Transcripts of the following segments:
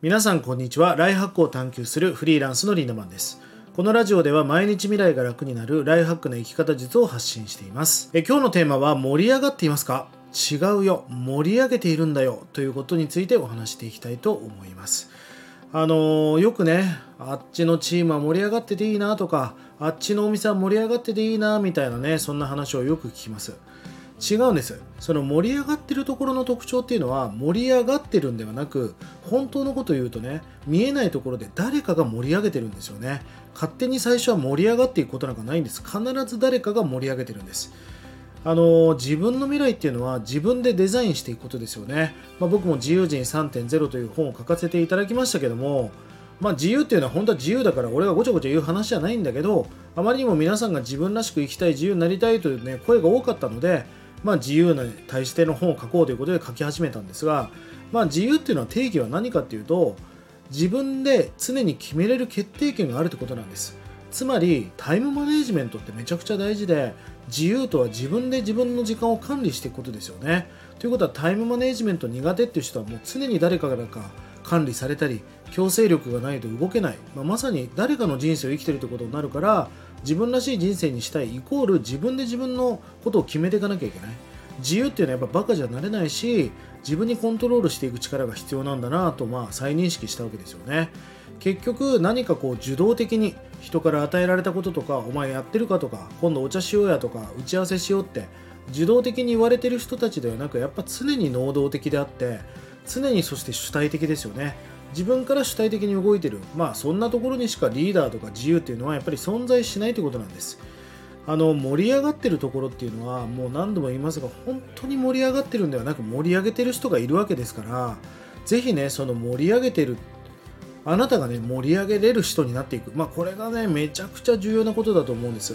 皆さんこんにちは。ライフハックを探求するフリーランスのリンダマンです。このラジオでは毎日未来が楽になるライフハックの生き方術を発信しています。え今日のテーマは盛り上がっていますか？違うよ。盛り上げているんだよ。ということについてお話していきたいと思います。あのー、よくねあっちのチームは盛り上がってていいなとかあっちのお店は盛り上がってていいなみたいなねそんな話をよく聞きます。違うんですその盛り上がってるところの特徴っていうのは盛り上がってるんではなく本当のことを言うとね見えないところで誰かが盛り上げてるんですよね。勝手に最初は盛り上がっていくことなんかないんです。必ず誰かが盛り上げてるんです。あの自分の未来っていうのは自分でデザインしていくことですよね、まあ、僕も自由人3.0という本を書かせていただきましたけどもまあ、自由っていうのは本当は自由だから俺がごちゃごちゃ言う話じゃないんだけどあまりにも皆さんが自分らしく生きたい自由になりたいという、ね、声が多かったのでまあ、自由な対しての本を書こうということで書き始めたんですが、まあ、自由っていうのは定義は何かっていうと自分で常に決めれる決定権があるってことなんです。つまりタイムマネジメントってめちゃくちゃ大事で自由とは自分で自分の時間を管理していくことですよね。ということはタイムマネジメント苦手っていう人はもう常に誰かが管理されたり強制力がないと動けない、まあ、まさに誰かの人生を生きてるってことになるから自分らしい人生にしたいイコール自分で自分のことを決めていかなきゃいけない。自由っていうのはやっぱバカじゃなれないし自分にコントロールしていく力が必要なんだなとまあ再認識したわけですよね。結局何かこう受動的に人から与えられたこととかお前やってるかとか今度お茶しようやとか打ち合わせしようって受動的に言われてる人たちではなくやっぱ常に能動的であって常にそして主体的ですよね。自分から主体的に動いてる。まあそんなところにしかリーダーとか自由っていうのはやっぱり存在しないということなんです。あの盛り上がってるところっていうのはもう何度も言いますが本当に盛り上がってるんではなく盛り上げてる人がいるわけですからぜひねその盛り上げてるあなたがね盛り上げれる人になっていく。まあこれがねめちゃくちゃ重要なことだと思うんです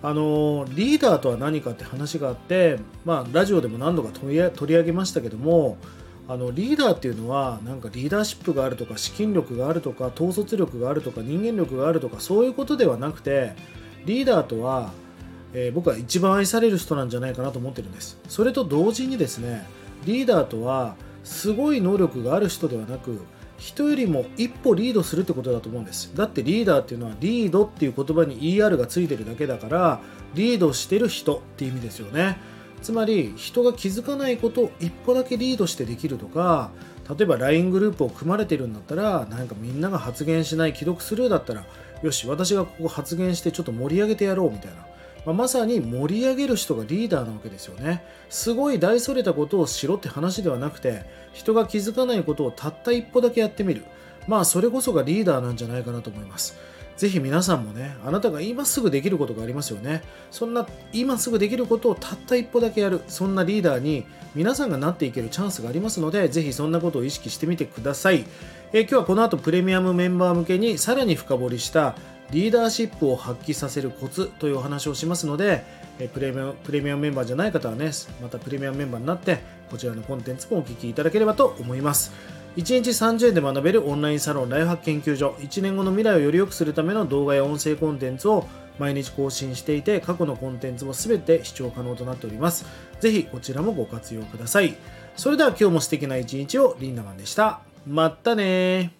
あのリーダーとは何かって話があって、まあ、ラジオでも何度か取り上げましたけどもあのリーダーっていうのはなんかリーダーシップがあるとか資金力があるとか統率力があるとか人間力があるとかそういうことではなくてリーダーとは、えー、僕は一番愛される人なんじゃないかなと思ってるんです。それと同時にですねリーダーとはすごい能力がある人ではなく人よりも一歩リードするってことだと思うんです。だってリーダーっていうのはリードっていう言葉に ER がついてるだけだからリードしてる人っていう意味ですよね。つまり人が気づかないことを一歩だけリードしてできるとか例えば LINE グループを組まれてるんだったらなんかみんなが発言しない既読スルーだったらよし私がここ発言してちょっと盛り上げてやろうみたいな、まあ、まさに盛り上げる人がリーダーなわけですよね。すごい大それたことをしろって話ではなくて人が気づかないことをたった一歩だけやってみる。まあそれこそがリーダーなんじゃないかなと思います。ぜひ皆さんもね、あなたが今すぐできることがありますよね。そんな今すぐできることをたった一歩だけやる、そんなリーダーに皆さんがなっていけるチャンスがありますので、ぜひそんなことを意識してみてください。え今日はこの後プレミアムメンバー向けにさらに深掘りしたリーダーシップを発揮させるコツというお話をしますので、えプレミアムプレミアムメンバーじゃない方はね、またプレミアムメンバーになって、こちらのコンテンツもお聞きいただければと思います。1日30円で学べるオンラインサロンライフハック研究所。1年後の未来をより良くするための動画や音声コンテンツを毎日更新していて過去のコンテンツも全て視聴可能となっております。ぜひこちらもご活用ください。それでは今日も素敵な一日をリンダマンでした。まったね